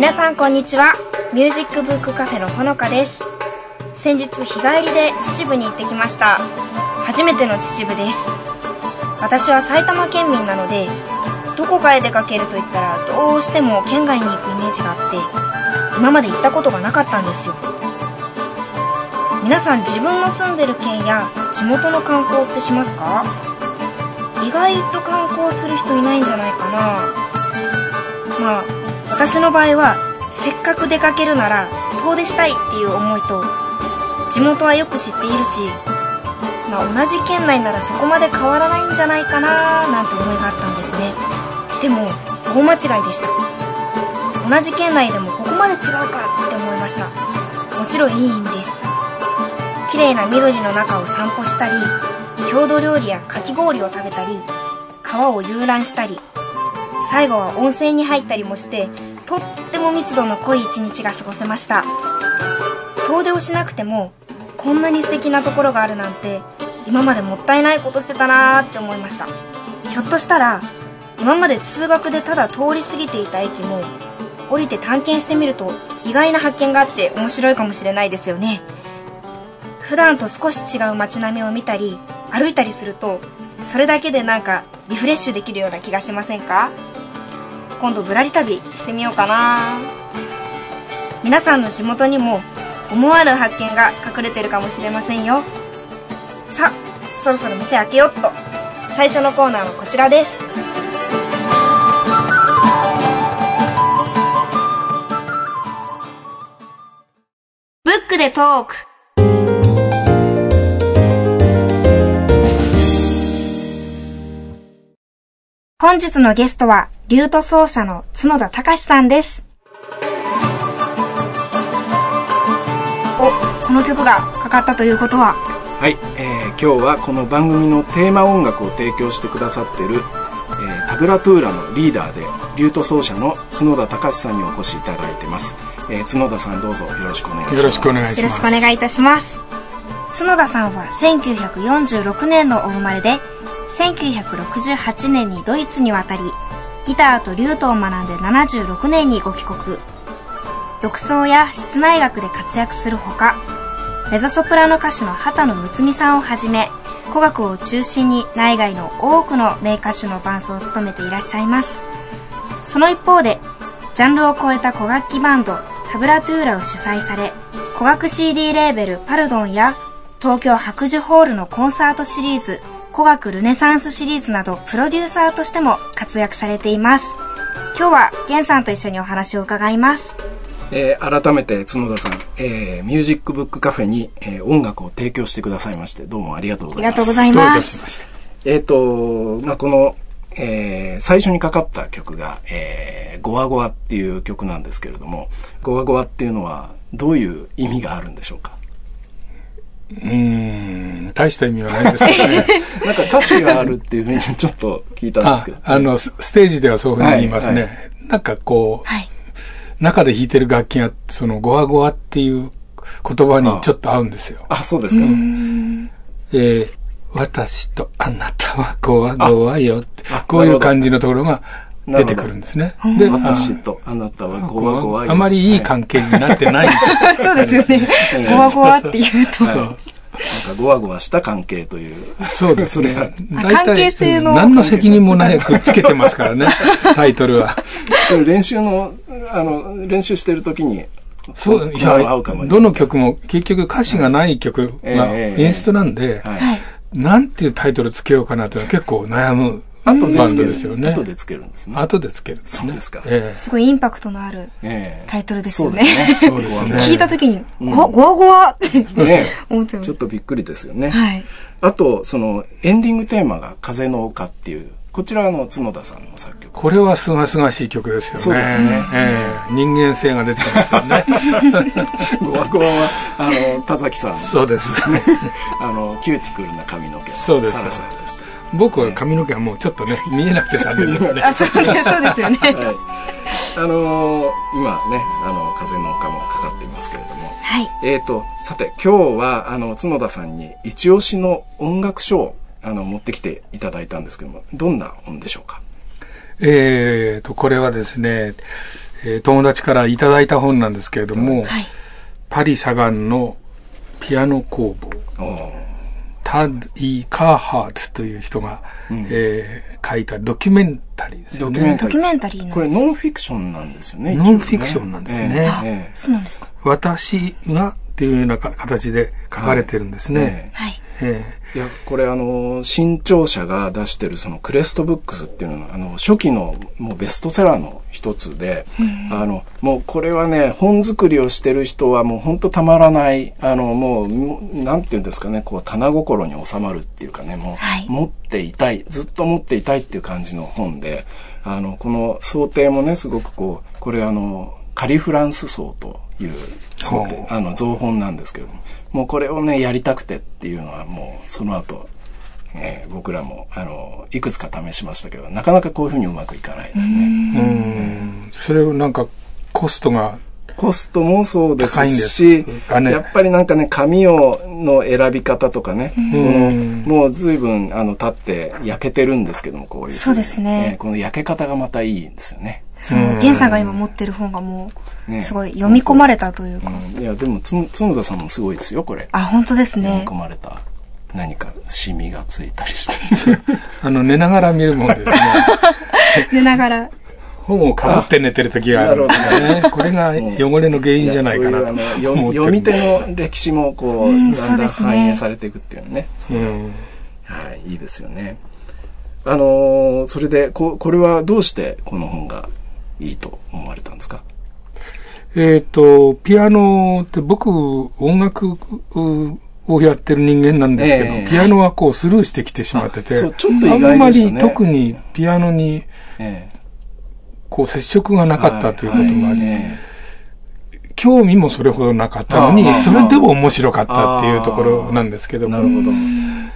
皆さんこんにちは。ミュージックブックカフェのほのかです。先日日帰りで秩父に行ってきました。初めての秩父です。私は埼玉県民なのでどこかへ出かけると言ったらどうしても県外に行くイメージがあって今まで行ったことがなかったんですよ。皆さん自分の住んでる県や地元の観光ってしますか？意外と観光する人いないんじゃないかな。まあ私の場合はせっかく出かけるなら遠出したいっていう思いと地元はよく知っているしまあ同じ県内ならそこまで変わらないんじゃないかななんて思いがあったんですね。でも大間違いでした。同じ県内でもここまで違うかって思いました。もちろんいい意味です。綺麗な緑の中を散歩したり郷土料理やかき氷を食べたり川を遊覧したり最後は温泉に入ったりもしてとっても密度の濃い一日が過ごせました。遠出をしなくてもこんなに素敵なところがあるなんて今までもったいないことしてたなーって思いました。ひょっとしたら今まで通学でただ通り過ぎていた駅も降りて探検してみると意外な発見があって面白いかもしれないですよね。普段と少し違う街並みを見たり歩いたりするとそれだけでなんかリフレッシュできるような気がしませんか？今度ぶらり旅してみようかな。皆さんの地元にも思わぬ発見が隠れてるかもしれませんよ。さあそろそろ店開けよっと。最初のコーナーはこちらです。ブックでトーク。本日のゲストは、リュート奏者の角田隆さんです。お、この曲がかかったということは、はい、えー今日はこの番組のテーマ音楽を提供してくださっている、えータブラトゥーラのリーダーでリュート奏者の角田隆さんにお越しいただいてます、えー角田さんどうぞよろしくお願いしますよろしくお願いしますよろしくお願いいたします。角田さんは1946年のお生まれで、1968年にドイツに渡り、ギターとリュートを学んで76年にご帰国。独奏や室内楽で活躍するほか、メゾソプラノ歌手の畑野睦美さんをはじめ、古楽を中心に内外の多くの名歌手の伴奏を務めていらっしゃいます。その一方で、ジャンルを超えた古楽器バンド、タブラトゥーラを主催され、古楽 CD レーベルパルドンや、東京白樹ホールのコンサートシリーズ、古楽ルネサンスシリーズなど、プロデューサーとしても活躍されています。今日は、ゲンさんと一緒にお話を伺います。えー改めて角田さん、えーミュージックブックカフェに、えー音楽を提供してくださいましてどうもありがとうございますありがとうございます。たしましてえっ、と、まあ、この、えー最初にかかった曲が、えーゴワゴワっていう曲なんですけれども、ゴワゴワっていうのはどういう意味があるんでしょうか？うーん。大した意味はないんですけどね。なんか歌詞があるっていうふうにちょっと聞いたんであすけど。あのスステージではそういうふうに言いますね、はいなんかこう、はい。中で弾いてる楽器がそのゴワゴワっていう言葉にちょっと合うんですよ。あ、そうですか？えー私とあなたはゴワゴワよってあ、こういう感じのところが出てくるんですね。で、あ私とあなたはゴワゴワよあまりいい関係になってない。そうですよね。ゴワゴワって言うと。はいなんかゴワゴワした関係という。そうですね。あ関係性のうん何の責任もなくつけてますからね、タイトルは。それ練習の、あの、練習してる時に、そう、いやどの曲も結局歌詞がない曲がええ演出なんで、はい。なんていうタイトルつけようかなっていうのは結構悩む後でつけるドですよね。後でつけるんですね。後でつけるんですね。そうですかええすごいインパクトのあるええタイトルですよね。そうですね。聞いたときに、ゴワゴワゴワってね 思ってましちょっとびっくりですよね。た。はい。あと、その、エンディングテーマが風の丘っていう、こちらはあの、角田さんの作曲これはすがすがしい曲ですよね。そうですねええ人間性が出てきますよね。ゴワゴワは、あの、田崎さん。そうですね。あの、キューティクルな髪の毛。そうですサラサラ。僕は髪の毛はもうちょっとね、見えなくて残念ですね。あ、そうねそうですよね。はい。あのー今ね、あの、風の丘もかかっていますけれども。はい。えーと、さて、今日は、あの、つのださんに一押しの音楽書を、あの、持ってきていただいたんですけども、どんな本でしょうか？えーと、これはですね、えー友達からいただいた本なんですけれども、はい。パリ・サガンのピアノ工房。タッイ・カーハーツという人が、えー書いたドキュメンタリーですよね。ドキュメンタリー。これノンフィクションなんですよね。ノンフィクションなんですねそうなんですか。私がっていうようなか形で書かれてるんですね。はい。えいや、これあの、新潮社が出してるそのクレストブックスっていうのが、あの、初期のもうベストセラーの一つで、あの、もうこれはね、本作りをしてる人はもう本当たまらない、あの、もう、もうなんていうんですかね、こう、棚心に収まるっていうかね、もう、はい。持っていたい、ずっと持っていたいっていう感じの本で、あの、この想定もね、すごくこう、これあの、カリフランス層というあの、造本なんですけども、うこれをね、やりたくてっていうのはもう、その後、えー僕らも、あの、いくつか試しましたけど、なかなかこういうふうにうまくいかないですね。うん。それをなんか、コストが、コストもそうですし、ねやっぱりなんかね、紙を、の選び方とかね、この、もう随分、あの、経って焼けてるんですけども、こういう。そうですねこの焼け方がまたいいんですよね。その、ゲンさんが今持ってる本がもう、ねすごい読み込まれたというか。うんいや、でも、つ、角田さんもすごいですよ、これ。あ、本当ですね読み込。まれた。何か、シミがついたりして。あの、寝ながら見るもんですね。寝ながら。本をかぶって寝てる時があるんですよね。これが汚れの原因じゃないかなとう読ってるんです。読み手の歴史もこう、うんだんだん反映されていくっていうね。うん。はい、いいですよね。あのーそれで、こ、これはどうしてこの本がいいと思われたんですか？えっ、と、ピアノって僕、音楽をやってる人間なんですけど、ええ。ピアノはこうスルーしてきてしまってて、あそうちょっと意あん外まり特にピアノにえこう接触がなえかったということもあり、え興味もそれほどなかったのにそれでも面白かったっていうところなんですけど。も、えなるほど。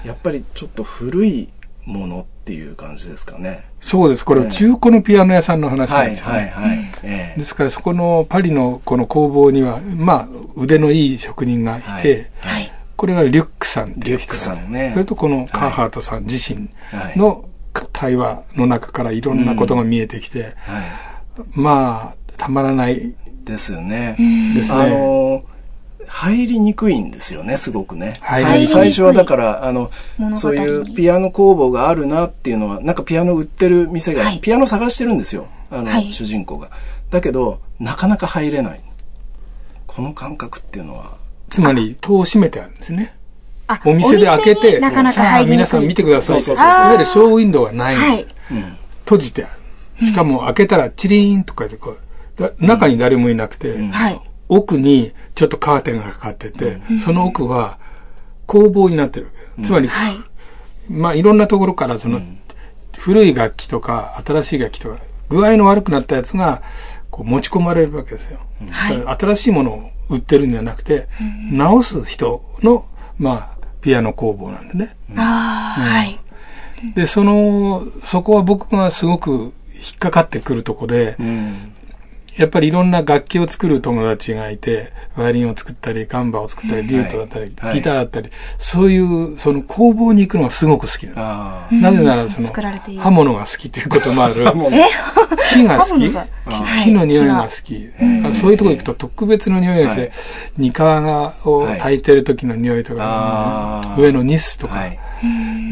やっぱりちょっと古いものっていう感じですかね。そうです。これ中古のピアノ屋さんの話なんはい、ですよね。はい、はい。ええですからそこのパリのこの工房には、まあ腕のいい職人がいて、はいはい。これがリュックさんっていう人リュックさんねそれとこのカーハートさん自身はいの対話の中からいろんなことが見えてきて、はい。まあ、たまらないですよね。ですね。あのー入りにくいんですよね、すごくね。入りにくい最最初はだから、あのそういうピアノ工房があるなっていうのは、なんかピアノ売ってる店が、はいピアノ探してるんですよ、あの、はい主人公が。だけど、なかなか入れない。この感覚っていうのは、つまり、戸を閉めてあるんですね。あお店で開けて、なかなかさあ入りにくい。皆さん見てください。そういそうそうそうわゆるショーウィンドウがない。はい。閉じてある。しかも開けたらチリーンとかでこう、だ中に誰もいなくて、はい。奥にちょっとカーテンがかかってて、その奥は工房になってるわけ。つまり、はい。まあいろんなところからその、古い楽器とか新しい楽器とか、具合の悪くなったやつがこう持ち込まれるわけですよ。新しいものを売ってるんじゃなくて、直す人の、まあ、ピアノ工房なんでね。ああ、はい。で、その、そこは僕がすごく引っかかってくるとこで、うん。やっぱりいろんな楽器を作る友達がいて、バイオリンを作ったり、ガンバを作ったり、リュートだったり、はい。ギターだったり、そういう、その工房に行くのがすごく好きな。なぜなら、その作られてい、る刃物が好きということもある。え？木が好き？木。の匂いが好き。そういうとこ行くと特別の匂いがして、はい。ニカがを炊いてる時の匂いとか、上のニスとか、はい。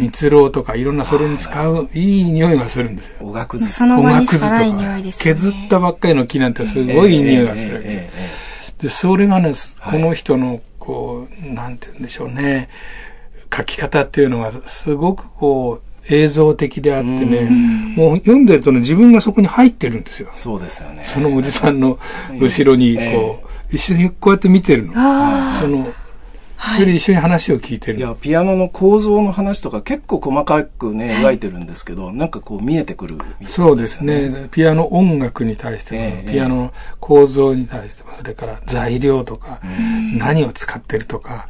蜜蝋とかいろんなそれに使ういい匂いがするんですよ。おがくず。その場にしくずとかない匂いかですよね。削ったばっかりの木なんてすごいいい匂いがするで、それがね、はいこの人の、こう、なんて言うんでしょうね、書き方っていうのがすごくこう、映像的であってね、もう読んでるとね、自分がそこに入ってるんですよえ。そうですよね。そのおじさんの後ろに、ええこう、一緒にこうやって見てるの。あその、それで一緒に話を聞いてるいや、ピアノの構造の話とか結構細かくね、描いてるんですけど、なんかこう見えてくるみたいですよそうですね。ピアノ音楽に対しても、ええピアノの構造に対しても、それから材料とか、何を使ってるとか、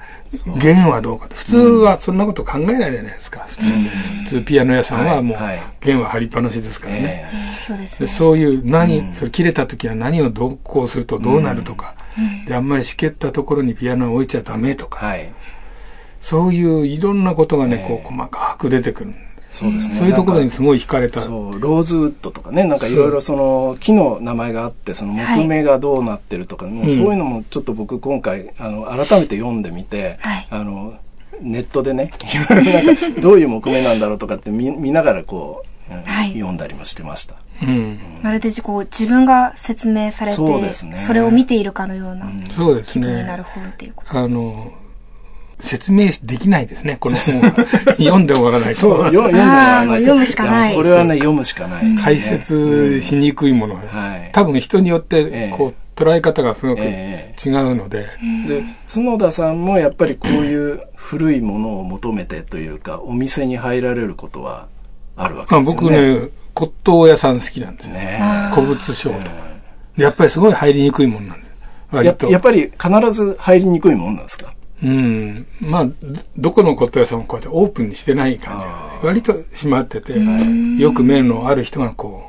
弦はどうかと。普通はそんなこと考えないじゃないですか。普通、普通ピアノ屋さんはもうはいはい、弦は張りっぱなしですからね。そうですね。そういう何、それ切れた時は何をどうこうするとどうなるとか、で、あんまりしけったところにピアノを置いちゃダメとか、えはい。そういういろんなことがね、ええこう細かく出てくる。そうですね。そういうところにすごい惹かれた。そう、ローズウッドとかね、なんかいろいろその木の名前があって、その木目がどうなってるとか、もうそういうのもちょっと僕今回、あの、改めて読んでみて、はいあの、ネットでね、どういう木目なんだろうとかって見見ながらこう、うんはい読んだりもしてました。うん。まるでこう自分が説明されて、そうですねそれを見ているかのようなそうです気分になねる。本っていうこと。あの、説明できないですね、この本は。読んで終わらないと。そう、よ読んでもらわないと読むしかないやこれはね、読むしかないね。解説しにくいものが、はい多分人によっええて、こう、捉え方がすごく違えうので、で角田さんもやっぱりこういう古いものを求めてというかお店に入られることはあるわけまあですよね。僕ね、骨董屋さん好きなんですね。ね古物商とか。でやっぱりすごい入りにくいものなんですよ。割と。ややっぱり必ず入りにくいもんなんですか？うん。まあ、どどこの骨董屋さんもこうやってオープンにしてない感じがね割と閉まってて、よく目のある人がこ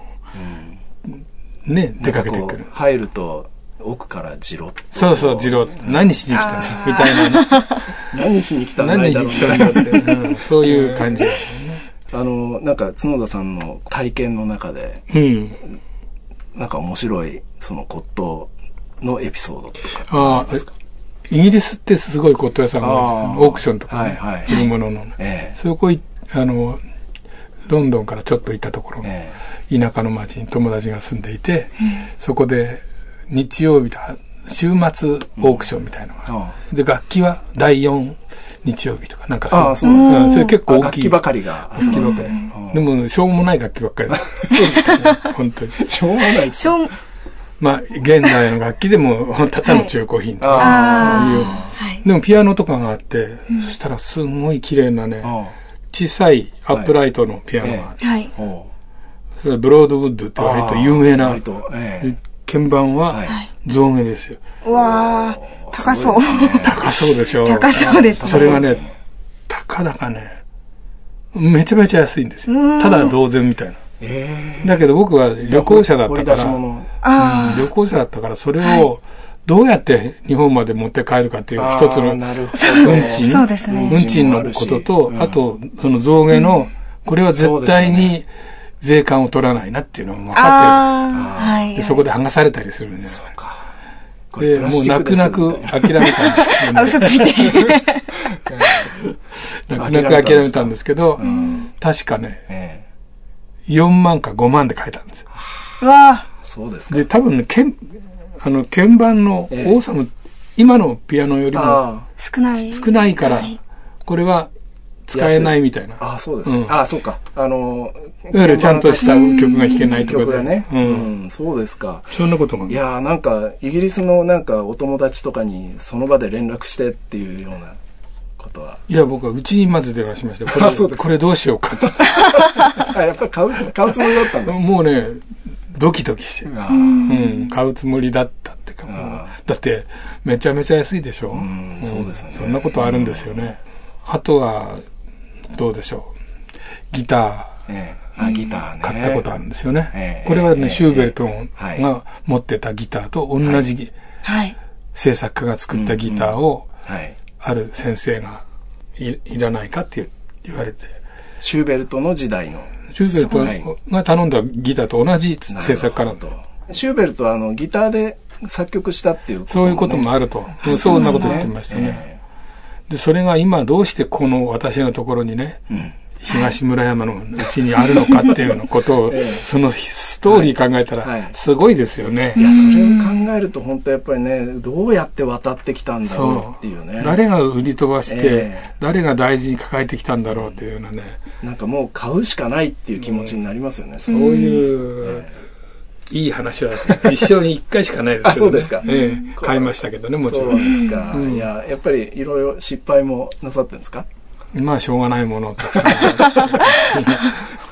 う、ね、出かけてくる。入ると奥からじろっとそうそう、ジロー何しに来たんですみたいなね。何しに来たんだ何しに来たんだって、うんそういう感じですよね。あのなんか角田さんの体験の中でうん。なんか面白いその骨董のエピソードとかああ、イギリスってすごい骨董屋さんがオークションとか、はいはい。古物の。ええ。そこい、あの、ロンドンからちょっと行ったところ、え田舎の町に友達が住んでいて、そこで日曜日だ、週末オークションみたいなのが、あで、楽器は第4日曜日とか、なんかああそうなんそれ結構大きい。あ楽器ばかりが。集まってでも、しょうもない楽器ばっかりだ。そうですね。本当に。しょうもない。しょう、まあ、現代の楽器でも、ただの中古品とか、あい。う。でもピアノとかがあって、そしたらすごい綺麗なね、あ小さいアップライトのピアノがあって、それはブロードウッドって割と有名な割とええ鍵盤ははい象牙ですよ。うわー、高そう。高そうでしょ。高そうですそれがねそうですね、たかだかね、めちゃめちゃ安いんですよ。ただ同然みたいな。ええだけど僕は旅行者だったから、旅行者だったからそれをどうやって日本まで持って帰るかっていうあ一つの運賃。そうですね運賃のことと、うんあと、その象牙の、これは絶対に税関を取らないなっていうのも分か。ってる。で、そこで剥がされたりするんですよ。で、これもう泣く泣く諦めたんですけど、あ、嘘ついて。泣く泣く諦めたんですけど、確かね、え4万か5万で買えたんですよ。うわえそうですかで、多分ね、鍵、あの、鍵盤のええ多さも、今のピアノよりもあー、少ない。少ないからはい、これは使えないみたいな。ああそうですか、うんああそうかあのいわゆるちゃんとした曲が弾けないとかで。ね、う。うんんそうですかそんなことが。いやーなんかイギリスのなんかお友達とかにその場で連絡してっていうようなことはいや、僕はうちにまず電話しました。これ、あそうですかこれどうしようかって。あやっぱり買う買うつもりだったんだもうね、ドキドキして。あうん、買うつもりだったってか、だって、めちゃめちゃ安いでしょ。んそうですねそんなことあるんですよね。あとは、どうでしょう。ギター。ええあギターね。買ったことあるんですよね。ええ。これはね、ええ。シューベルトはい。が持ってたギターと同じギ、はい。制作家が作ったギターを、はい。ある先生がいいらないかって言われて、シューベルトの時代の。シューベルトはい。が頼んだギターと同じ制作家なんだシューベルトはあのギターで作曲したっていうことそういうこともあると。そんなこと言ってましたね。えで、それが今どうしてこの私のところにね、東村山のうちにあるのかっていうのことを、ええ。そのストーリー考えたはい。ら、すごいですよね。え。いやそれを考えると本当やっぱりねどうやって渡ってきたんだろうっていうね。誰が売り飛ばして、ええ。誰が大事に抱えてきたんだろうっていうようなね、なんかもう買うしかないっていう気持ちになりますよね、そういういい話は一生に一回しかないですけど、ね。あそうですか。ええ。買いましたけどね、もちろ。そうんですか。うん。いや、やっぱりいろいろ失敗もなさってるんですか？まあ、しょうがないものをたくさ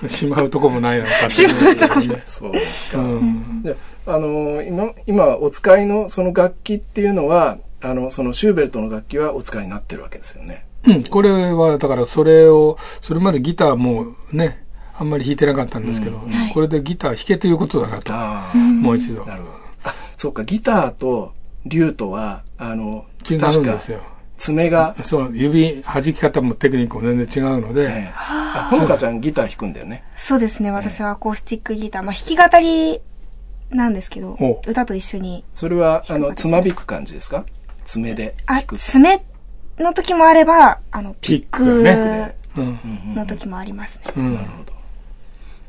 ん。しまうとこもないのかっていうところね。そうですか。うん。であの今今お使いのその楽器っていうのはあのそのシューベルトの楽器はお使いになってるわけですよね。うん、これは、だからそれを、それまでギターもね、あんまり弾いてなかったんですけど、これでギター弾けということだなと、もう一度。なるほど。あ、そうかギターとリュートはあの違うんですよ。爪が、そう、指、弾き方もテクニックも全然違うので、ええあほのかちゃんギター弾くんだよね。そうですね。私はアコースティックギター。まあ、弾き語りなんですけどお、歌と一緒に。それはあの弾く形つまびく感じですか？爪であ弾、く。爪の時もあれば、あの、ピッピック。の時もありますね。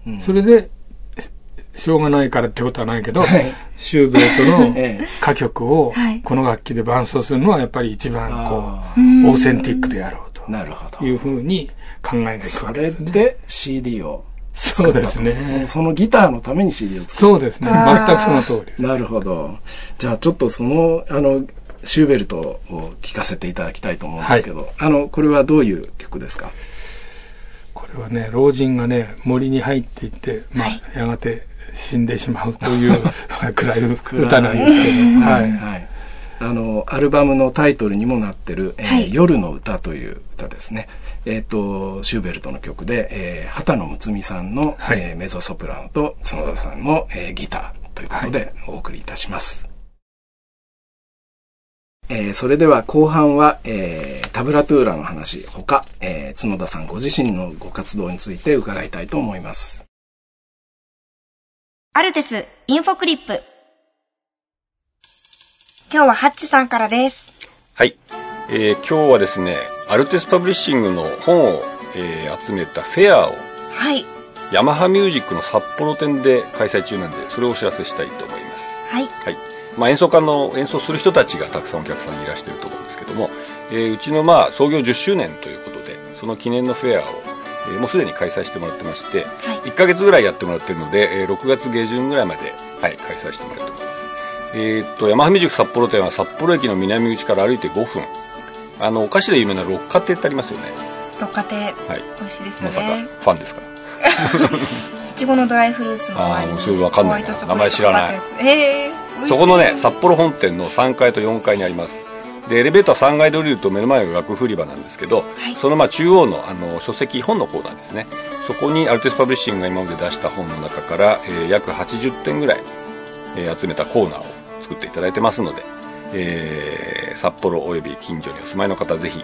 うん。それで、ししょうがないからってことはないけど、はいシューベルトの ええ歌曲をはいこの楽器で伴奏するのはやっぱり一番こあう、オーセンティックでやろうとなるほど。いうふうに考えがいくそわけですね。れで CD をそうですね。そのギターのために CD を作る。そうですね。全くその通りです。なるほど。じゃあちょっとその、あの、シューベルトを聴かせていただきたいと思うんですけど、あの、これはどういう曲ですか？これはね、老人がね、森に入っていって、まあ、やがて死んでしまうという 暗い歌なんですけど、はい。はい。あの、アルバムのタイトルにもなってる、えーはい夜の歌という歌ですね。えっ、と、シューベルトの曲で、えー、畑野睦美さんの、はいえーメゾソプラノと角田さんの、えーギターということでお送りいたします。えーそれでは後半は、えータブラトゥーラの話、他、えー角田さんご自身のご活動について伺いたいと思います。アルテスインフォクリップ。今日はハッチさんからです。はい、えー今日はですねアルテスパブリッシングの本を、えー集めたフェアをはい。ヤマハミュージックの札幌店で開催中なんでそれをお知らせしたいと思いますはい。はいまあ、演奏家の演奏する人たちがたくさんお客さんにいらしていると思うんですけども、えーうちのまあ創業10周年ということでその記念のフェアを、えーもうすでに開催してもらってまして、1ヶ月ぐらいやってもらってるので、えー6月下旬ぐらいまで、はい、開催してもらってます。えーっとヤマハミュージック札幌店は札幌駅の南口から歩いて5分。あのお菓子で有名な六花亭ってありますよね。六花亭、はい。美味しいですよまさかね。ファンですか？いちごのドライフルーツの周りにあーそれわかんないな。名前知らない。えー、そこのね札幌本店の3階と4階にありますでエレベーター3階で降りると目の前が楽譜売り場なんですけど、い。そのまあ中央のあの書籍本のコーナーですね。そこにアルテスパブリッシングが今まで出した本の中から、えー約80点ぐらい、えー集めたコーナーを作っていただいてますので、えー札幌および近所にお住まいの方はぜひ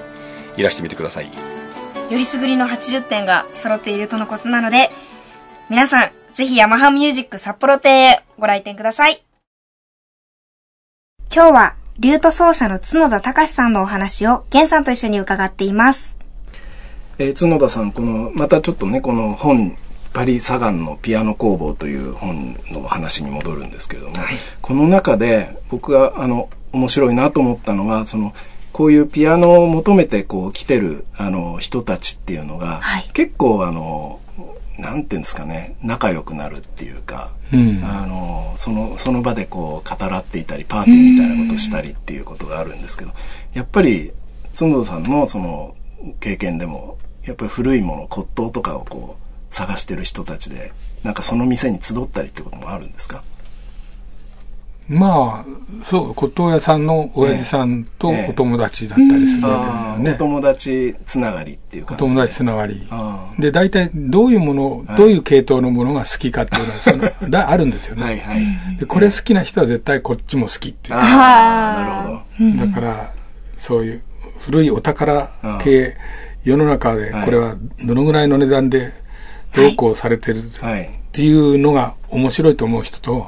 いらしてみてください。よりすぐりの80点が揃っているとのことなので、皆さん、ぜひヤマハミュージック札幌店へご来店ください。今日は、リュート奏者の角田隆さんのお話を、源さんと一緒に伺っています。えー角田さん、この、またちょっとね、この本、パリ・サガンのピアノ工房という本の話に戻るんですけれども、この中で僕が、あの、面白いなと思ったのは、その、こういうピアノを求めてこう来てる、あの、人たちっていうのが、はい結構あの、なんていうんですかね、仲良くなるっていうか、うん。あの、その、その場でこう語らっていたり、パーティーみたいなことしたりっていうことがあるんですけど、やっぱり、角田さんのその経験でも、やっぱり古いもの、骨董とかをこう、探してる人たちで、なんかその店に集ったりってこともあるんですか？まあ、そう、骨董屋さんの親父さんとええお友達だったりするわけですああ、およね。友達つながりっていうお感じで。友達つながりで、大体どういうもの、どういう系統のものが好きかっていうのは、その、だあるんですよね。はいはい。で、これ好きな人は絶対こっちも好きっていう。ああ、なるほど。だから、そういう古いお宝系、世の中でこれはどのぐらいの値段でどうこうされてるっはい。ていうのが面白いと思う人と、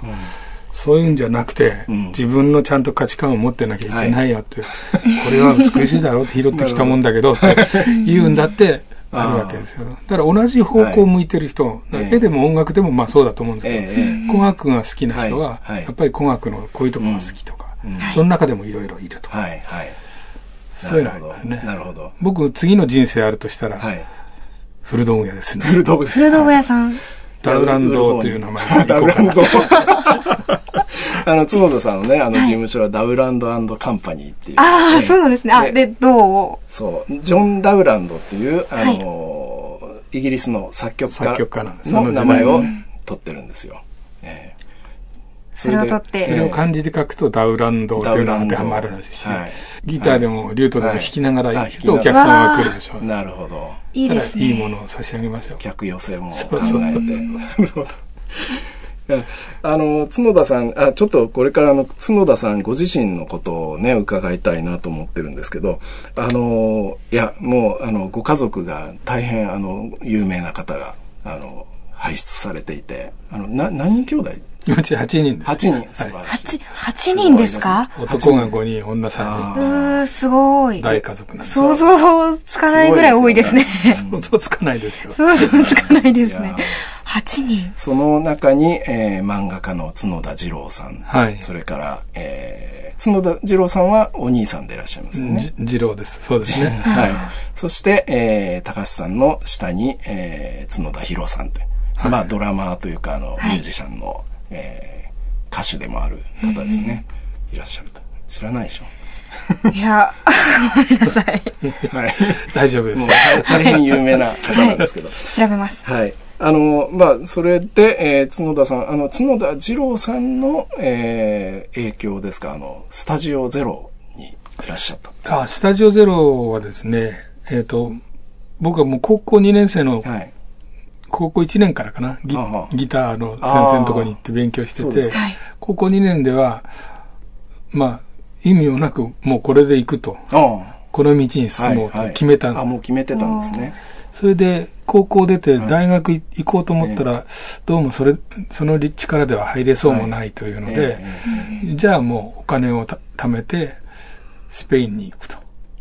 そういうんじゃなくて、自分のちゃんと価値観を持ってなきゃいけないよって、これは美しいだろうって拾ってきたもんだけどって言うんだってあるわけですよ。だから同じ方向を向いてる人、ええ絵でも音楽でもまあそうだと思うんですけど、えええ工学が好きな人は、はいはいやっぱり工学のこういうところが好きとか、その中でもいろいろいるとか、はいはい。そういうのありますね。なるほど。僕、次の人生あるとしたら、はい。古道具屋ですね。古道具屋さん。ダウランドという名前。で ダウランド。あの、角田さんのね、あの事務所はダウランドカンパニーっていう、ああ、そうなんですね。あ、でで、どう？そう、ジョン・ダウランドっていう、あの、イギリスの作曲作曲家なんです。家の。名前を取ってるんですよ。ええそれを取ってそれを漢字で書くとダウランドというのが当てはまるらしいし、ギターでもリュートでも弾きながらはい行くとお客様が来るでしょう。なるほど。いいですね。いいものを差し上げましょう。客寄せも考そうそうえて。なるほど。あの、角田さん、あ、ちょっとこれからあの、角田さんご自身のことをね、伺いたいなと思ってるんですけど、あの、いや、もう、あの、ご家族が大変、あの、有名な方が、あの、輩出されていて、あの、な、何人兄弟うち8人です。?8 人、素晴らしい。八、八人ですか？男が5人、女3う人。ー、すごい。大家族なんです。想像つかないぐらい多いですね。想像つかないですよ。想像つかないですね。八人。その中に、えー漫画家の角田二郎さん。はいそれから、えー角田二郎さんはお兄さんでいらっしゃいますよね。じ二郎です。そうですね。はい。そして、えー高橋さんの下に、えー角田博さんって、まあ、ドラマーというか、あの、ミュージシャンの、えー歌手でもある方ですね。いらっしゃると。知らないでしょ？いや、ごめんなさい。はい。大丈夫ですもうよ。大変有名な方なんですけど。調べます。はい。あの、まあ、それで、えー角田さん、あの、角田二郎さんの、えー影響ですか、あの、スタジオゼロにいらっしゃった。あ、スタジオゼロはですね、えっ、と、僕はもう高校2年生の、はい。高校1年からかな、ギギターの先生のところに行って勉強してて。高校2年では、まあ、意味もなく、もうこれで行くと。この道に進もうと決めたんあ、もう決めてたんですね。それで、高校出て大学い行こうと思ったら、どうもそれ、その立地からでは入れそうもないというので、えじゃあもうお金をた貯めて、スペインに行くと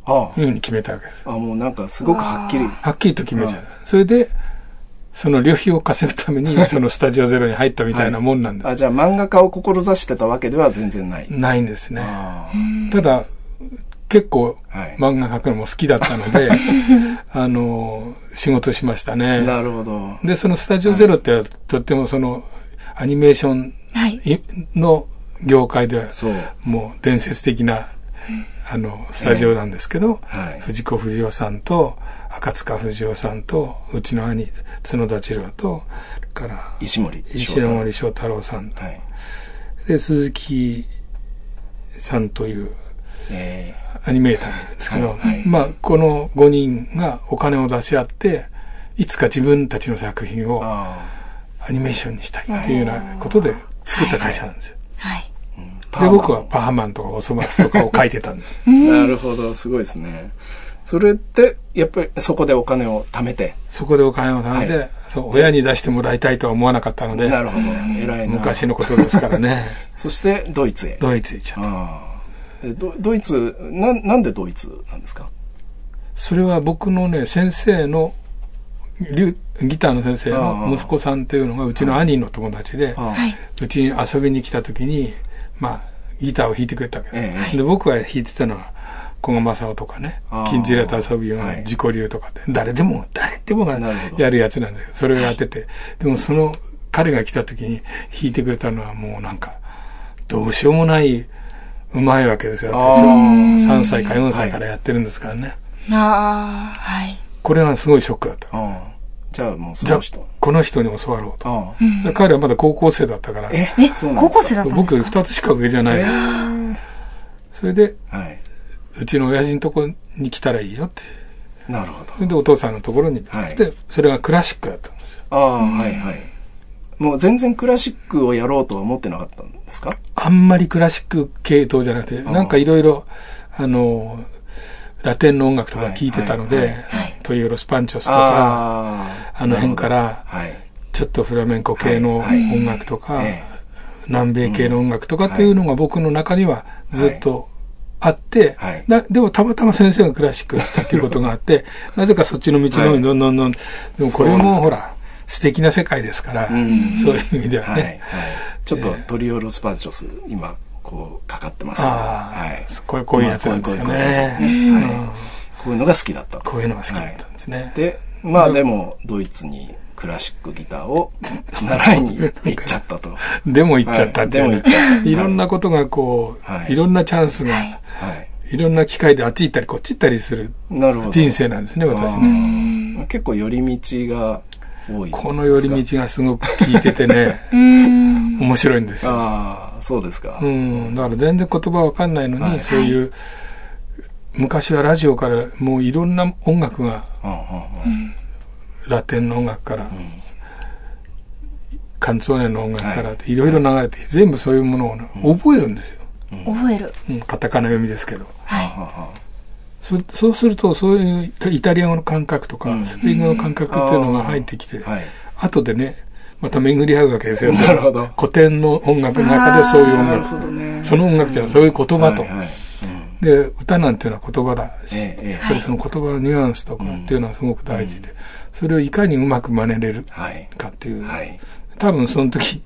あいうふうに決めたわけです。あ、もうなんかすごくはっきり。はっきりと決めちゃう。それで、その旅費を稼ぐために、そのスタジオゼロに入ったみたいなもんなんです。あ、じゃあ漫画家を志してたわけでは全然ない。ないんですね。あただ、結構はい漫画描くのも好きだったので、あの、仕事しましたあね。なるほど。で、そのスタジオゼロってとってもそのアニメーションはい。いの業界では。もう伝説的なあのスタジオなんですけど、はい。藤子不二雄さんと赤塚不二夫さんとうちの兄角田次郎とそれから石森。石森章太郎さんとはい。で鈴木さんというえアニメーターなんですけど、はいはいまあこの5人がお金を出し合っていつか自分たちの作品ー、をあアニメーションにしたいというようなことで作った会社なんですよ。はい。あ。で、僕はパハマンとかおそ松とかを書いてたんです。なるほど、すごいですね。それって、やっぱりそこでお金を貯めて。そこでお金を貯めて、はいそう、親に出してもらいたいとは思わなかったので、なるほど。偉いな。昔のことですからね。そして、ドイツへ。ドイツ行っちゃった。ああ。でドドイツ、な、なんでドイツなんですか？それは僕のね、先生の、リュギターの先生の息子さんっていうのがうちの兄の友達で。うちに遊びに来た時に、まあ、ギターを弾いてくれたわけです。ええで、僕が弾いてたのは、古賀正夫とかねあ、ー金ズレと遊びようはない自己流とかで、誰でも、誰でもがやるやつなんですよ。それをやってて。でもその、彼が来た時に弾いてくれたのはもうなんか、どうしようもない、うまいわけですよ。あ私はー3歳か4歳からやってるんですからね。ああ、はい。これがすごいショックだった。じゃあもうそじゃあの人。、この人に教わろうと。彼はまだ高校生だったから、ええ、高校生だったんです僕よりか2つしか上じゃない。えーそれで、はい。うちの親父のところに来たらいいよって。なるほど。でお父さんのところに、はい。で、それがクラシックだったんですよ。ああ、はいはい。もう全然クラシックをやろうとは思ってなかったんですか？あんまりクラシック系統じゃなくて、なんかいろいろ、あの、ラテンの音楽とか聴い。てたのではい。はい。はい、トリオロスパンチョスとか、ああ。の辺からはい。ちょっとフラメンコ系の音楽とか、え。南米系の音楽とかっていうのが僕の中にはずっとあって、はいなでもたまたま先生がクラシックだったっていうことがあって、なぜかそっちの道の方にどんどんどん、でもこれもほら、素敵な世界ですから、んそういう意味でははい。はいね。。ちょっとトリオロスパチョス、今、こう、かかってますからはい。こういうこういうやつなんですよまあこういうこういうね。感じはい。こういうのが好きだったと。こういうのが好きだったんですね。で、まあでも、ドイツにクラシックギターを 習いに行っちゃったと。でも行っちゃったってはいでも行っちゃったいろんなことがこう、はいい、ろんなチャンスが、はい。い、ろんな機会であっち行ったりこっち行ったりするなるほど。人生なんですね、私ね。結構寄り道が多い。この寄り道がすごく効いててね、うん。面白いんですよ。ああ、そうですか。うん、だから全然言葉わかんないのに、はいそういう、昔はラジオからもういろんな音楽が、うんうんうんラテンの音楽から、カンツォーネの音楽からっていろいろ流れて、全部そういうものをね、覚えるんですよ。覚える。うん、カタカナ読みですけど。はそそうすると、そういうイタリア語の感覚とか、スペイン語の感覚っていうのが入ってきて、はい。後でね、また巡り合うわけですよ。なるほど古典の音楽の中でそういう音楽。どね。その音楽っていうのはそういう言葉と。はいはいうんで、歌なんていうのは言葉だし、やっぱりその言葉のニュアンスとかっていうのはすごく大事で、それをいかにうまく真似れるはい。かっていう、はい。多分その時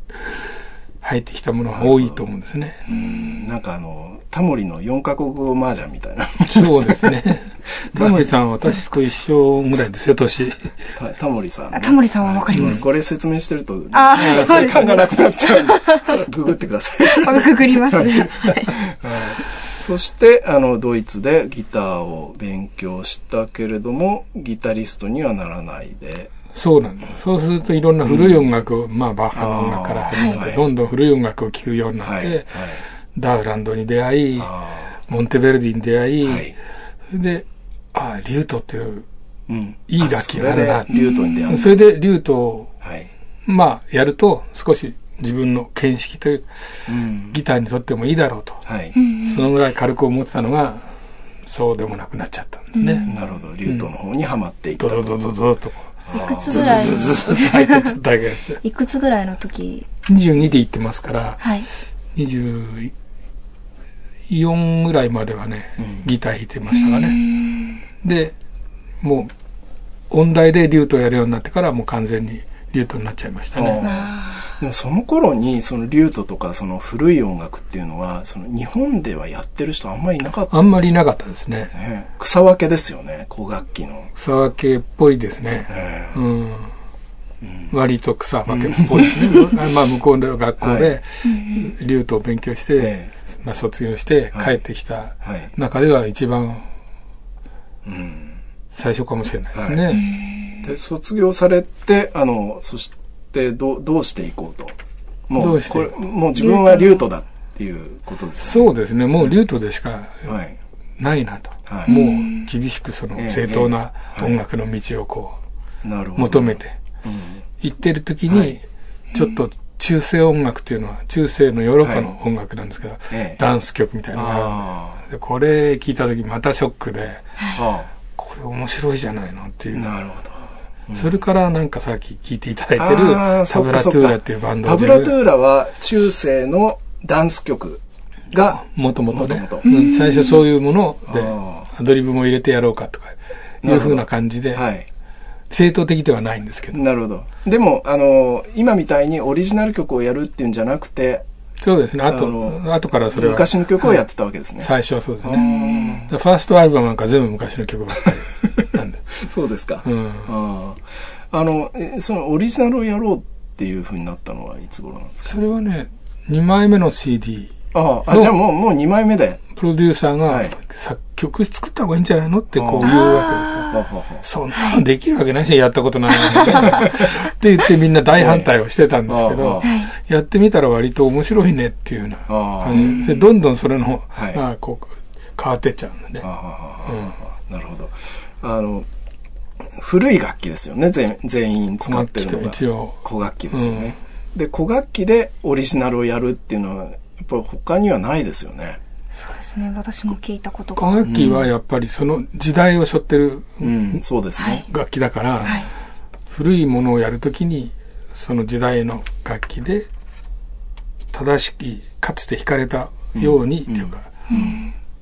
入ってきたものが多いと思うんですね。うんなんかあの、タモリの4カ国語麻雀みたいな。そうですね。タモリさんは私と一緒ぐらいですよ、年。たタモリさんね、タモリさんはわかります。これ説明してると、あーそうですね時間がなくなっちゃうんで、ググってください。あくくりますね。そして、あの、ドイツでギターを勉強したけれども、ギタリストにはならないで、そうなんだ。そうするといろんな古い音楽を、まあバッハの音楽から始めて、はいどんどん古い音楽を聴くようになって、はい。はい。ダウランドに出会い、あモンテベルディに出会い、ーはい。で、ああ、リュートっていう、うん。いい楽器があるなリュートに出会った。それでリュートを、はい。まあ、やると少し自分の見識といううん。ギターにとってもいいだろうと。はい。そのぐらい軽く思ってたのが、そうでもなくなっちゃったんですね。なるほど。リュートの方にはまっていったと。ドドドドドとこいくつぐらいズズズズ入ってっちゃったわけですよ。いくつぐらいの時？22で行ってますから、はい。24ぐらいまではね、ギター弾いてましたがね。で、もう、音大でリュートをやるようになってから、もう完全にリュートになっちゃいましたね。でもその頃に、そのリュートとか、その古い音楽っていうのは、その日本ではやってる人あんまりいなかったあんまりいなかったですね。ね。草分けですよね、古楽器の。草分けっぽいですね。えうん。割と草分けっぽいですね。まあ向こうの学校で、リュートを勉強して、えまあ卒業してはい帰ってきたはい。中では一番うん。最初かもしれないですね。で、卒業されて、あの、そして、どう、どうしていこうと。もう、これ、もう自分はリュートだっていうことですよそうですね。もうリュートでしか。ないなと。はいもう厳しくそのええ正当なええ音楽の道をこ。う求めて行ってる時に、ちょっと中世音楽っていうのは中世のヨーロッパの音楽なんですけど、ええダンス曲みたいなのがあるんあですこれ聞いた時またショックで、あ。これ面白いじゃないのっていう。なるほど。それからなんかさっき聞いていただいてるタブラトゥーラっていうバンドタブラトゥーラは中世のダンス曲が、もともとね最初そういうものであアドリブも入れてやろうかとかいうふうな感じで、はい。正当的ではないんですけど、なるほど。でも、あの、今みたいにオリジナル曲をやるっていうんじゃなくて、そうですね。あと、あの後からそれは。昔の曲をやってたわけですね。最初はそうですあね。でファーストアルバムなんか全部昔の曲ばっかり なんで。ーそうですか。うん。あーあの、えそのオリジナルをやろうっていうふうになったのはいつ頃なんですか？それはね、2枚目の CD、ああ、じゃあもう、もう2枚目で。プロデューサーがはい作曲作った方がいいんじゃないのってこう言うわけですよ。そんなのできるわけないし、やったことないのに。って言ってみんな大反対をしてたんですけど、やってみたら割と面白いねっていうような感じで、どんどんそれの、こう変わってっちゃうんでね。ああなるほど。あの、古い楽器ですよね、全全員使ってるのが。一応。古楽器ですよね。で、古楽器でオリジナルをやるっていうのは、やっぱり他にはないですよね。そうですね。私も聞いたことが。古楽器はやっぱりその時代を背負ってるうん、そうですね。楽器だから、はい。古いものをやるときにその時代の楽器で正しきかつて弾かれたように、っていうか、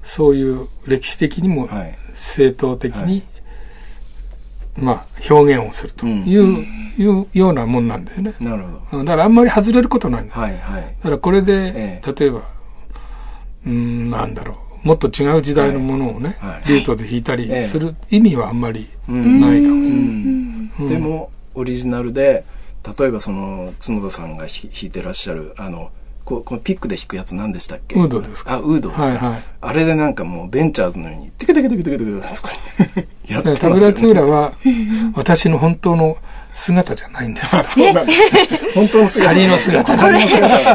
そういう歴史的にもはい正当的に、まあ表現をするという,、いうようなもんなんですよね。なるほど。うんだからあんまり外れることないんだ。はいはい。だからこれで、ええ例えば、うーん、なんだろう。もっと違う時代のものをね、はいリュートで弾いたりええする意味はあんまりうんないかもしれない。うんでも、オリジナルで、例えばその、角田さんが弾いてらっしゃる、あの、こうこのピックで弾くやつ何でしたっけ？ウードですか？あ、ウードですか？はいはいあれでなんかもうベンチャーズのように、テクテクテクテクテクとかやってますよ、ね。タブラトゥーラは、私の本当の姿じゃないんですよ。そうなんだ。本当の姿。仮の姿ここで、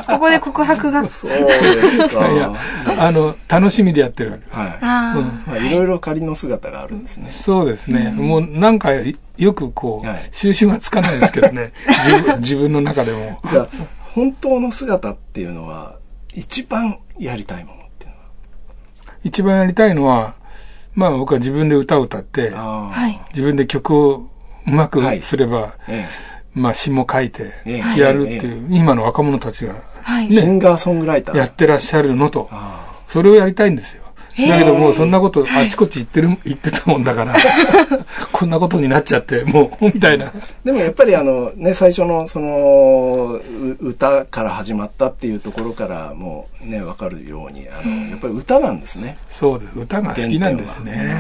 ここで告白が。そうですか。いや、あの、楽しみでやってるわけです。はい。あまあ、いろいろ仮の姿があるんですね。そうですね。もうなんか、よくこう、はい収集がつかないですけどね。自分自分の中でも。じゃあ、本当の姿っていうのは、一番やりたいものっていうのは。一番やりたいのは、まあ僕は自分で歌を歌って。自分で曲をうまくはいすれば、えまあ詩も書いてええやるっていう、今の若者たちがはい。え。シンガーソングライター。やってらっしゃるのと、あそれをやりたいんですよ。だけどもうそんなことあちこち言ってる、言ってたもんだから、こんなことになっちゃって、もう、みたいな。あでもやっぱりあの、ね、最初のその、う歌から始まったっていうところからもうね、わかるように、あの、やっぱり歌なんですね。そうです。歌が好きなんですね。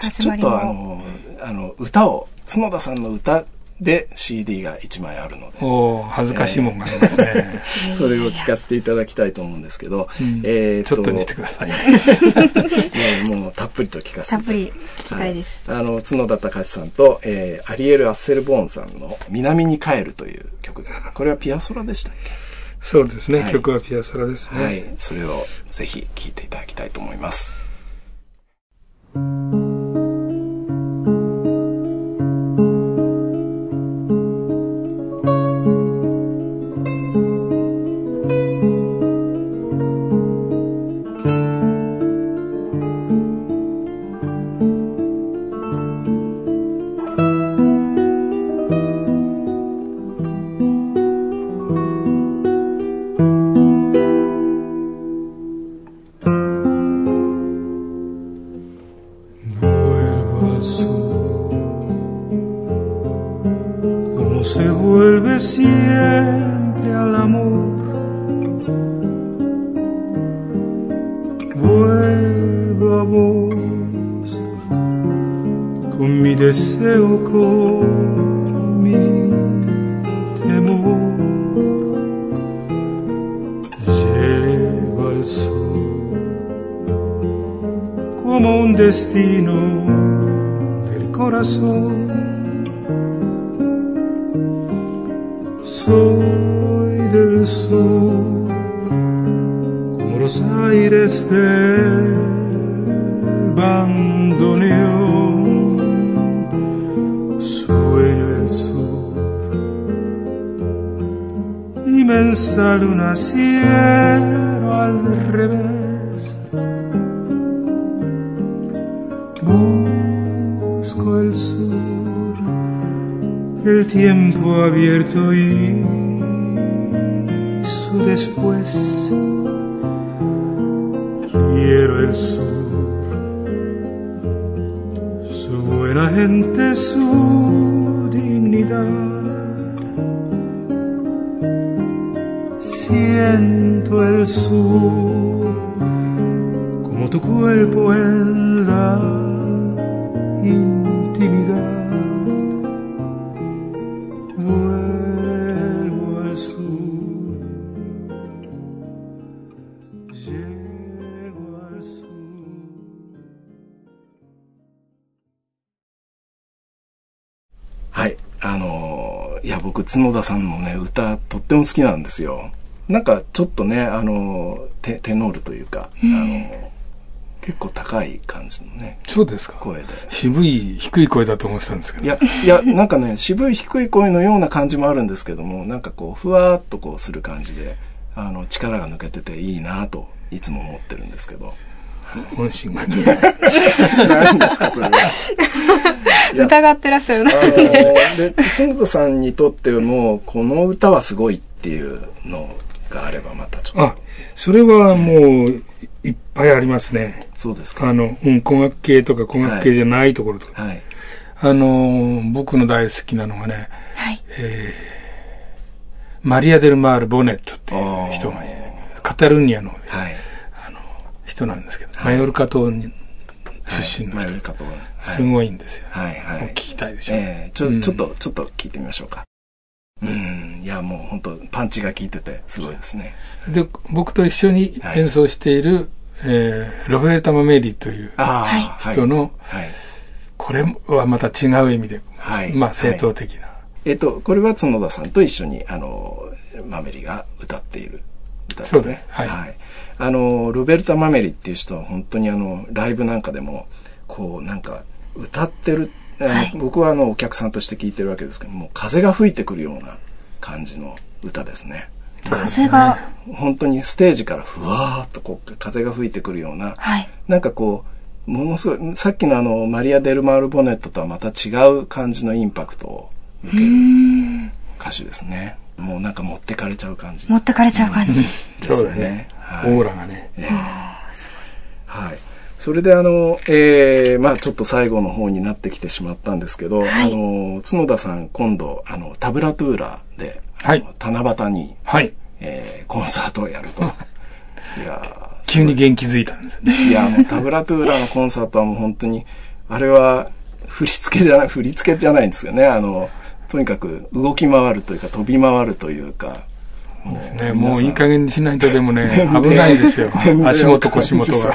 ちちょっとあの、あの、歌を、角田さんの歌で CD が1枚あるので。おー恥ずかしいもんがありますね。それを聞かせていただきたいと思うんですけど、うんえーちょっとにしてください。ねもうたっぷりと聞かせてたっぷり聞きたいです。あの、角田隆さんと、えーアリエル・アッセルボーンさんの南に帰るという曲です。これはピアソラでしたっそうですね。はい曲はピアソラですね。けはい。それをぜひ聴いていただきたいと思います。El sur, el tiempo abierto y su después. Quiero el sur, su buena gente, su dignidad. Siento el sur como tu cuerpo en la 角田さんのね、歌、とっても好きなんですよ。なんか、ちょっとね、あのーテ、テノールというか、あのー結構高い感じのね、そうですか。声で。渋い、低い声だと思ってたんですけど。いや、いや、なんかね、渋い低い声のような感じもあるんですけども、なんかこう、ふわーっとこうする感じで、あの、力が抜けてていいなと、いつも思ってるんですけど。本心が見えない。何ですか、それは。や疑ってらっしゃるな。あので、角田さんにとっても、この歌はすごいっていうのがあれば、またちょっあと。、それはもう、いっぱいありますね。そうですか。あの、うん、工学系とか工学系じゃないところとか。はい。あの、僕の大好きなのがね、はい。マリア・デル・マール・ボネットっていう人がカタルーニャのはい。人なんですけど、マヨルカ島に出身の人。マヨリカ島。はいすごいんですよ。はいはい聞。きたいでしょ。ええちょ、うんちょっと、ちょっと聞いてみましょうか。うん、いや、もう本当パンチが効いてて、すごいですね。で、僕と一緒に演奏している、えーロフェルタ・マメリというああ、はい。人の、はい。これはまた違う意味で、はいまあ正統的な。えっ、と、これは角田さんと一緒に、あの、マメリが歌っている歌ですね。そうですはいあの、ロベルタ・マメリっていう人は本当にあの、ライブなんかでも、こう、なんか、歌ってる、はい僕はあの、お客さんとして聞いてるわけですけども、う風が吹いてくるような感じの歌ですね。風が、本当にステージからふわーっとこう風が吹いてくるような、はい。なんかこう、ものすごい、さっきのあの、マリア・デル・マール・ボネットとはまた違う感じのインパクトを受ける歌手ですね。もうなんか持ってかれちゃう感じ。持ってかれちゃう感じ。ですそうだね。はいオーラがね。はい。それであの、えー、まあちょっと最後の方になってきてしまったんですけど、はいあの、角田さん今度、あの、タブラトゥーラで、はい七夕に、はい。えー、コンサートをやると。いやー急に元気づいたんですよね。いや、もうタブラトゥーラのコンサートはもう本当に、あれは振り付けじゃない、振り付けじゃないんですよね。あの、とにかく動き回るというか飛び回るというか。もうね、もういい加減にしないとでもね、危ないですよ。足元腰元が。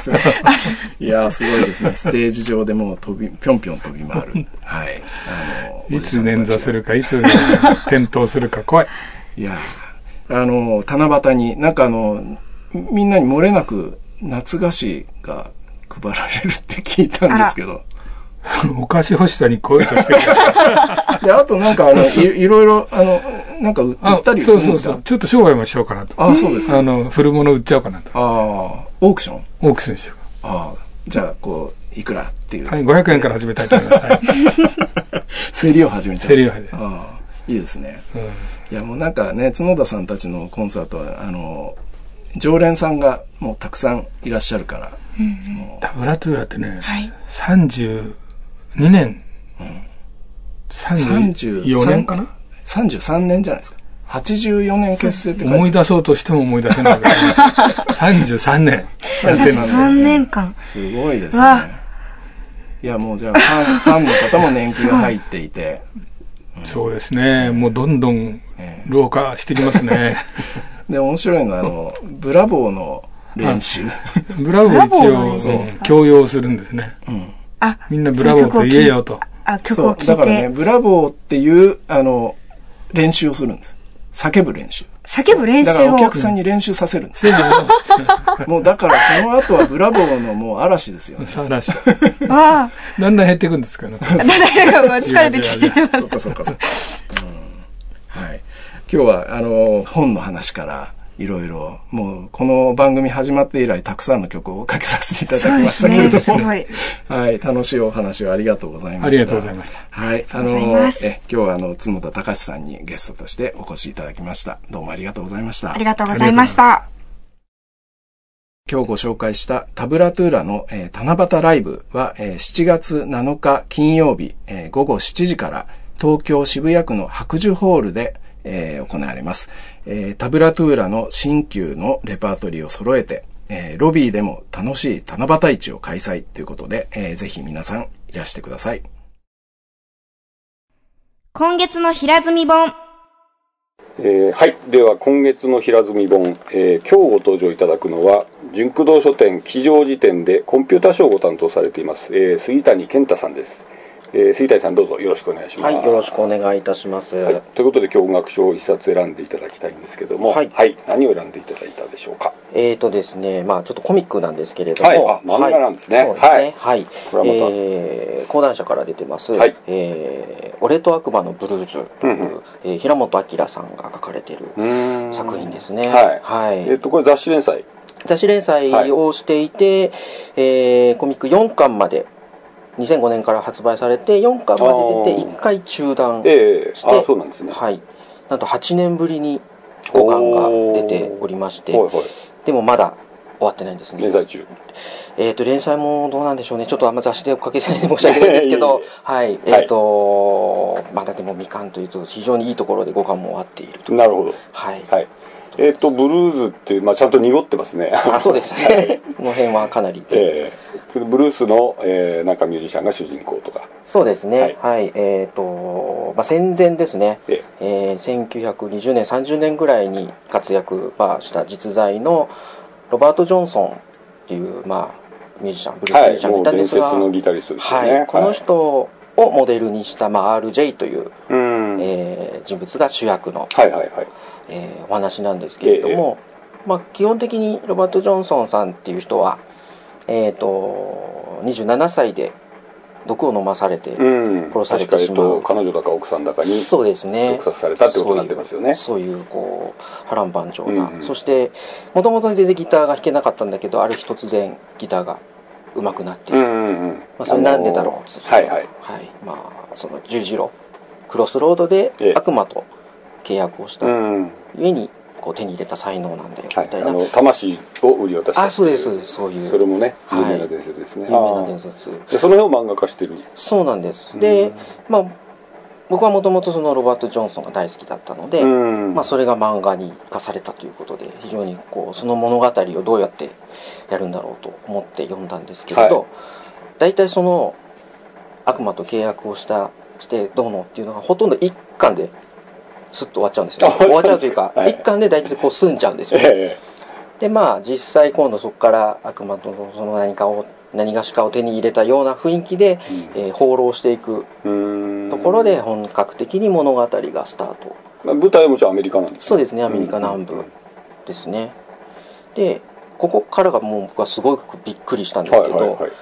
いや、すごいですね。ステージ上でもう飛び、ぴょんぴょん飛び回る。はい。あの、いつ捻挫するるか、いつ転倒するか怖い。いやーあの、七夕に、なんかあの、みんなに漏れなく夏菓子が配られるって聞いたんですけど。お菓子欲しさに声としてで、あとなんかあの、いいろいろ、あの、なんか売ったりすそるですか？うんそうそう。ちょっと商売もしようかなと。あ、そうですか。あの、古物売っちゃおうかなと。ああ、オークション？オークションしよああ、じゃあ、こう、いくらっていう。う。はい、500円から始めたいと思います。は い 競りを始めちゃう。競りを始めああ、いいですね。うんいや、もうなんかね、角田さんたちのコンサートは、あの、常連さんがもうたくさんいらっしゃるから、タブラトゥーラってね、はい。32年、34年かな？33年じゃないですか。84年結成って思い出そうとしても思い出せないぐらいです。33年やってるんですよ。3年間。すごいですね。いや、もうじゃあ、ファン、ファンの方も年季が入っていて、そうですね。もうどんどんえ老化してきますね。で、面白いのは、あの、ブラボーの練習。ブラボー一応強要するんですね。あ、みんなブラボーと言えよと。あ、曲そう、を聴いだからね、て、ブラボーっていう、あの、練習をするんです。叫ぶ練習。叫ぶ練習をだからお。客さんに練習させるんです。もうだからその後はブラボーのもう嵐ですよね。さらし。わあ、だんだん減っていくんですからね。なんだか疲れてきてる。そっかそっかそっか。うんはい。今日は、あの、本の話から、いろいろ、もう、この番組始まって以来、たくさんの曲をかけさせていただきましたけれども。ねはい。楽しいお話をありがとうございました。ありがとうございました。はい。あのえ、今日はあの、角田隆さんにゲストとしてお越しいただきました。どうもありがとうございました。ありがとうございました。今日ご紹介したタブラトゥーラの、えー七夕ライブは、えー7月7日金曜日、えー午後7時から東京渋谷区の白樹ホールで、えー行われます、えータブラトゥーラの新旧のレパートリーを揃えて、えーロビーでも楽しい七夕市を開催ということで、えーぜひ皆さんいらしてください。今月の平積み本。えーはいでは今月の平積み本、えー今日ご登場いただくのは純駆動書店吉祥寺店でコンピューターショーをご担当されています、えー杉谷健太さんです、えー杉谷さんどうぞよろしくお願いします。はい、よろしくお願いいたします。はい、ということで今日音楽書を一冊選んでいただきたいんですけどもはい。何を選んでいただいたでしょうか？えーとですね、まあちょっとコミックなんですけれども、はいあ漫画なんですね。はいね。はい。これはまた。えー講談社から出てます、はい。えー俺と悪魔のブルーズという、うんうん。えー平本明さんが書かれている作品ですね。はい。はい。えっとこれ雑誌連載。雑誌連載をしていて、えーコミック4巻まで、2005年から発売されて、4巻まで出て、あー1回中断ええして、あそうなんですねはい。なんと8年ぶりに5巻が出ておりまして、はいはいでもまだ終わってないんですね連。載中えっ、と、連載もどうなんでしょうね。ちょっとあんま雑誌で追っかけてないんで申し訳ないですけ いえいどえ、はい。えっ、と、まだでもみかんというと非常にいいところで5巻も終わっていると。なるほどはい。はいえっとブルーズってまあ、ちゃんと濁ってますねあ、そうですね。この辺はかなりブルースの、えー、なんかミュージシャンが主人公とか。そうですね。はい、はい、えっ、ー、と、まあ、戦前ですね。ええ。ー、1920年30年ぐらいに活躍、まあ、した実在のロバート・ジョンソンっていう、まあ、ミュージシャンブルースミュージシャンがい。たんですが、はい、のギタリストですね、はい、この人をモデルにした、まあ、RJ という、うん、えー、人物が主役の、はいはいはい。えー、お話なんですけれども、え。まあ、基本的にロバート・ジョンソンさんっていう人はえーと、27歳で毒を飲まされて殺されてしまう、うん、彼女だか奥さんだかにそうですね。毒殺されたってことになってますよね。そういうこう波乱万丈な、うんうん、そしてもともと全然ギターが弾けなかったんだけどある日突然ギターが上手くなっている、うんうんうん、まあ、それなんでだろう。っはいはい、はい。まあ、その十字路クロスロードで悪魔と契約をしたゆえに、こう手に入れた才能なんだよみたいな、はい、あの魂を売り渡したあそうですそういう。それもね有名な伝説ですね、はい、有名な伝説。でその辺を漫画化してる。そうなんです。でまあ僕はもともとそのロバート・ジョンソンが大好きだったので、まあ、それが漫画に生かされたということで非常にこうその物語をどうやってやるんだろうと思って読んだんですけれど、はい、大体その悪魔と契約をしたしてどうのっていうのがほとんど一巻ですっと終わっちゃうんですよ、終わっちゃうというか、はい、一巻で大体こう済んじゃうんですよ、えー、でまあ実際今度そこから悪魔とその何かを何がしかを手に入れたような雰囲気で、うん、えー、放浪していくところで本格的に物語がスタート。舞台はもちろんアメリカなんですそうですねアメリカ南部ですね、でここからがもう僕はすごくびっくりしたんですけど、はいはいはい、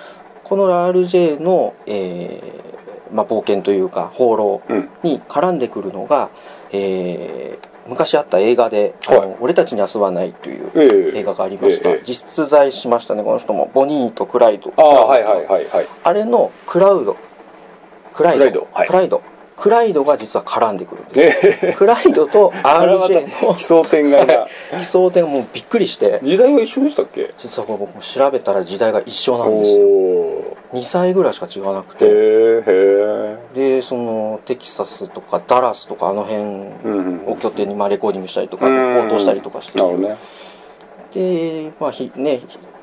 この RJ の、えーまあ、冒険というか放浪に絡んでくるのが、えー、昔あった映画で「あの俺たちに遊ばない」という映画がありました、えーえ。ー、実在しましたねこの人も。ボニーとクライド。あ,、はいはいはいはい、あれのクラウド。クライド。クライドクライドが実は絡んでくるんです、えー、クライドと RJ の奇想天外が奇想天もうびっくりして。時代は一緒でしたっけ？実はこれ僕も調べたら時代が一緒なんですよ。2歳ぐらいしか違わなくて。でそのテキサスとかダラスとかあの辺を拠点にまあレコーディングしたりとか応答したりとかして。ね、でまあひね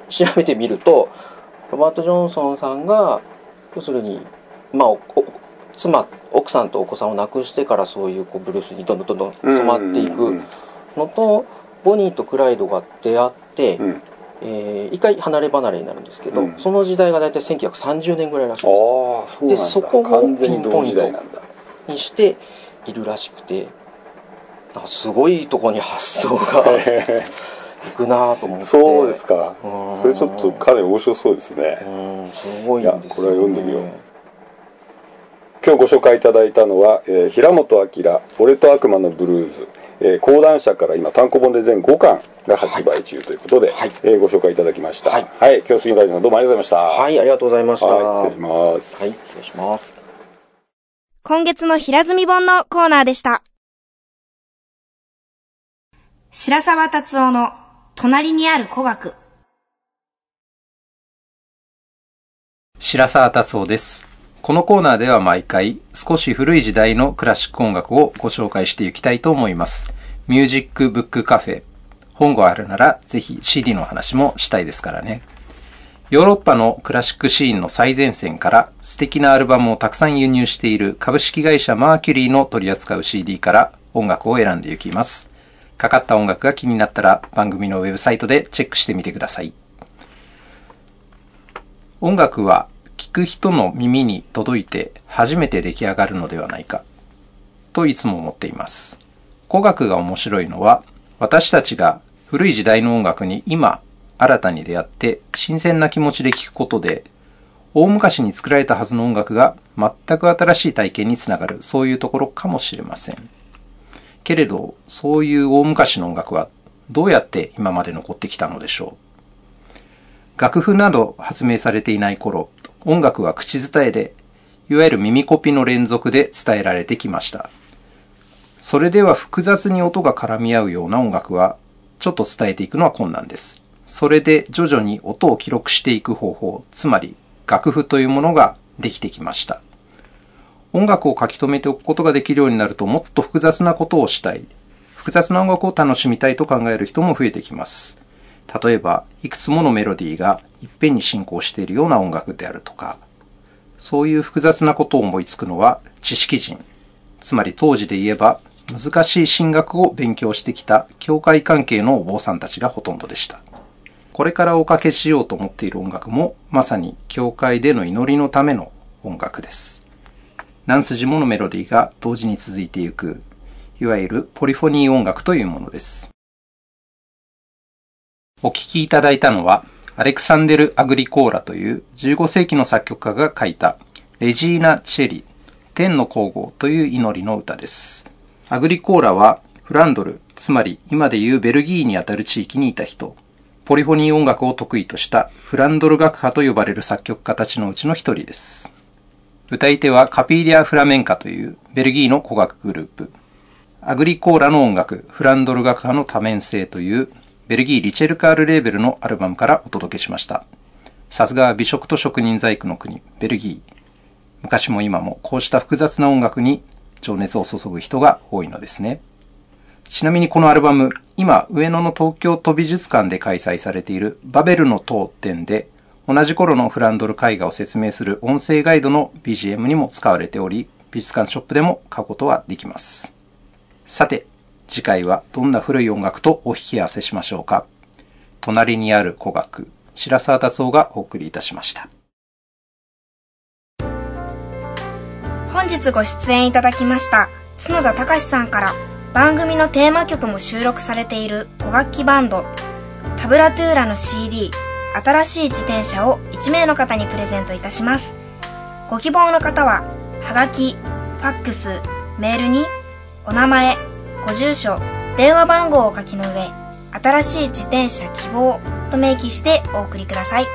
調べてみるとロバート・ジョンソンさんが要するにまあ妻奥さんとお子さんを亡くしてからそういうこうブルースにどんどんどんどん染まっていくのとボニーとクライドが出会って、うん、えー、一回離れ離れになるんですけど、うん、その時代が大体1930年ぐらいらしいです。でそこをピンポイントにしているらしくてなんかすごいとこに発想が いくなと思って。そうですか。それちょっとかなり面白そうですね。うんすごいんですよ、ね、これは読んでみよう今日ご紹介いただいたのは、えー、平本明「俺と悪魔のブルーズ」えー、講談社から今単行本で全5巻が発売中ということで、はい、えー、ご紹介いただきました。はい、はい、今日杉大さんどうもありがとうございました。はい、ありがとうございました。はい、失礼します。はい、失礼します。今月の平積本のコーナーでした。白沢達夫の隣にある古学。白沢達夫です。このコーナーでは毎回少し古い時代のクラシック音楽をご紹介していきたいと思います。ミュージックブックカフェ。本があるならぜひ CD の話もしたいですからね。ヨーロッパのクラシックシーンの最前線から素敵なアルバムをたくさん輸入している株式会社マーキュリーの取り扱う CD から音楽を選んでいきます。かかった音楽が気になったら番組のウェブサイトでチェックしてみてください。音楽は聞く人の耳に届いて初めて出来上がるのではないか、といつも思っています。古学が面白いのは、私たちが古い時代の音楽に今、新たに出会って新鮮な気持ちで聴くことで、大昔に作られたはずの音楽が全く新しい体験につながる、そういうところかもしれません。けれど、そういう大昔の音楽はどうやって今まで残ってきたのでしょう。楽譜など発明されていない頃、音楽は口伝えで、いわゆる耳コピの連続で伝えられてきました。それでは複雑に音が絡み合うような音楽は、ちょっと伝えていくのは困難です。それで徐々に音を記録していく方法、つまり楽譜というものができてきました。音楽を書き留めておくことができるようになるともっと複雑なことをしたい。複雑な音楽を楽しみたいと考える人も増えてきます。例えば、いくつものメロディーがいっぺんに進行しているような音楽であるとか、そういう複雑なことを思いつくのは知識人、つまり当時で言えば難しい進学を勉強してきた教会関係のお坊さんたちがほとんどでした。これからおかけしようと思っている音楽もまさに教会での祈りのための音楽です。何筋ものメロディーが同時に続いていく、いわゆるポリフォニー音楽というものです。お聴きいただいたのは、アレクサンデル・アグリコーラという15世紀の作曲家が書いたレジーナ・チェリ、天の皇后という祈りの歌です。アグリコーラはフランドル、つまり今でいうベルギーにあたる地域にいた人、ポリフォニー音楽を得意としたフランドル学派と呼ばれる作曲家たちのうちの一人です。歌い手はカピーリア・フラメンカというベルギーの古楽グループ。アグリコーラの音楽、フランドル学派の多面性というベルギー・リチェルカールレーベルのアルバムからお届けしました。さすが美食と職人細工の国、ベルギー。昔も今もこうした複雑な音楽に情熱を注ぐ人が多いのですね。ちなみにこのアルバム、今上野の東京都美術館で開催されているバベルの塔展で同じ頃のフランドル絵画を説明する音声ガイドの BGM にも使われており、美術館ショップでも買うことはできます。さて、次回はどんな古い音楽とお引き合わせしましょうか？隣にある古楽、白沢達夫がお送りいたしました。本日ご出演いただきました角田隆さんから番組のテーマ曲も収録されている古楽器バンドタブラトゥーラの CD 新しい自転車を1名の方にプレゼントいたします。ご希望の方は、はがき、ファックス、メールにお名前、ご住所、電話番号を書きの上、新しい自転車希望と明記してお送りください。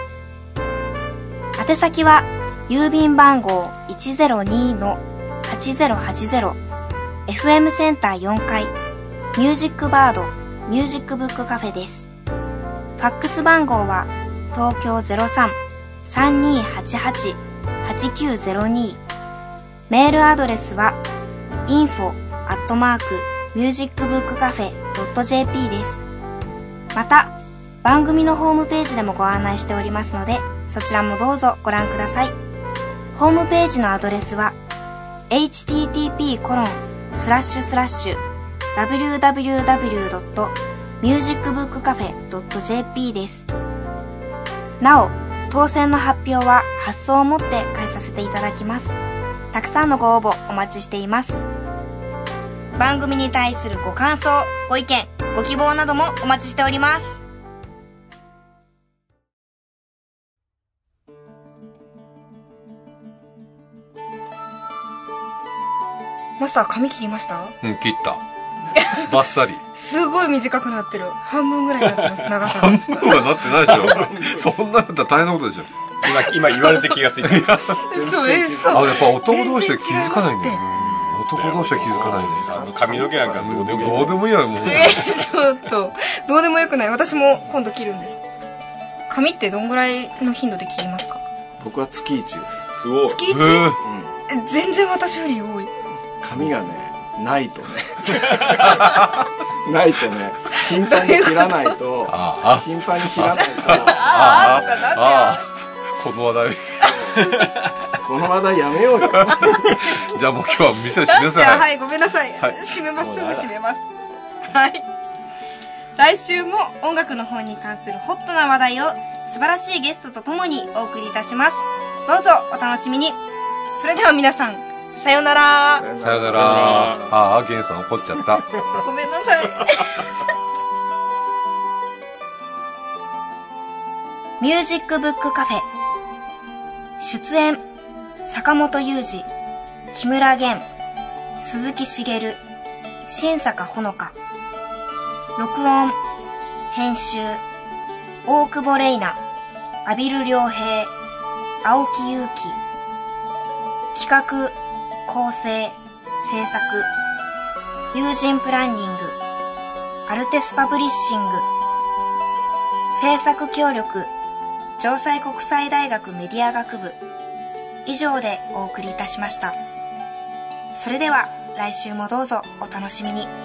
宛先は、郵便番号102-8080 FM センター4階ミュージックバードミュージックブックカフェです。ファックス番号は東京03-3288-8902メールアドレスは info アットマーク musicbookcafe.jp です。また、番組のホームページでもご案内しておりますので、そちらもどうぞご覧ください。ホームページのアドレスは、http://www.musicbookcafe.jp です。なお、当選の発表は発送をもって返させていただきます。たくさんのご応募お待ちしています。番組に対するご感想、ご意見、ご希望などもお待ちしております。マスター髪切りました？うん、切った。バッサリ。すごい短くなってる。半分ぐらいになってます、長さ半分はなってないでしょ。そんなだったら大変なことでしょ。今、今言われて気がついた。そう、え、そう。あ、やっぱ男同士で気づかないんだよ。男同士は気づかないんですあの髪の毛なんかどうでもいい。どうでもいいや、もう。えちょっと、どうでもよくない。私も今度切るんです。髪ってどんぐらいの頻度で切りますか？僕は月1です。すごい。月 1? 全然私より多い。髪がね、ないとね ないとね頻繁に切らないと頻繁に切らないとああとかなんあこの話題 この話題やめようよ。じゃあもう今日は店閉めなさい。はいごめんなさい、はい、閉めますすぐ閉めます。はい。来週も音楽の方に関するホットな話題を素晴らしいゲストとともにお送りいたします。どうぞお楽しみに。それでは皆さんさよなら。さよなら。ああゲンさん怒っちゃった。ごめんなさい。ミュージックブックカフェ。出演坂本雄二木村玄鈴木茂新坂ほのか。録音編集大久保玲奈阿比留良平青木祐希企画構成、制作、友人プランニング、アルテスパブリッシング、制作協力、城西国際大学メディア学部、以上でお送りいたしました。それでは来週もどうぞお楽しみに。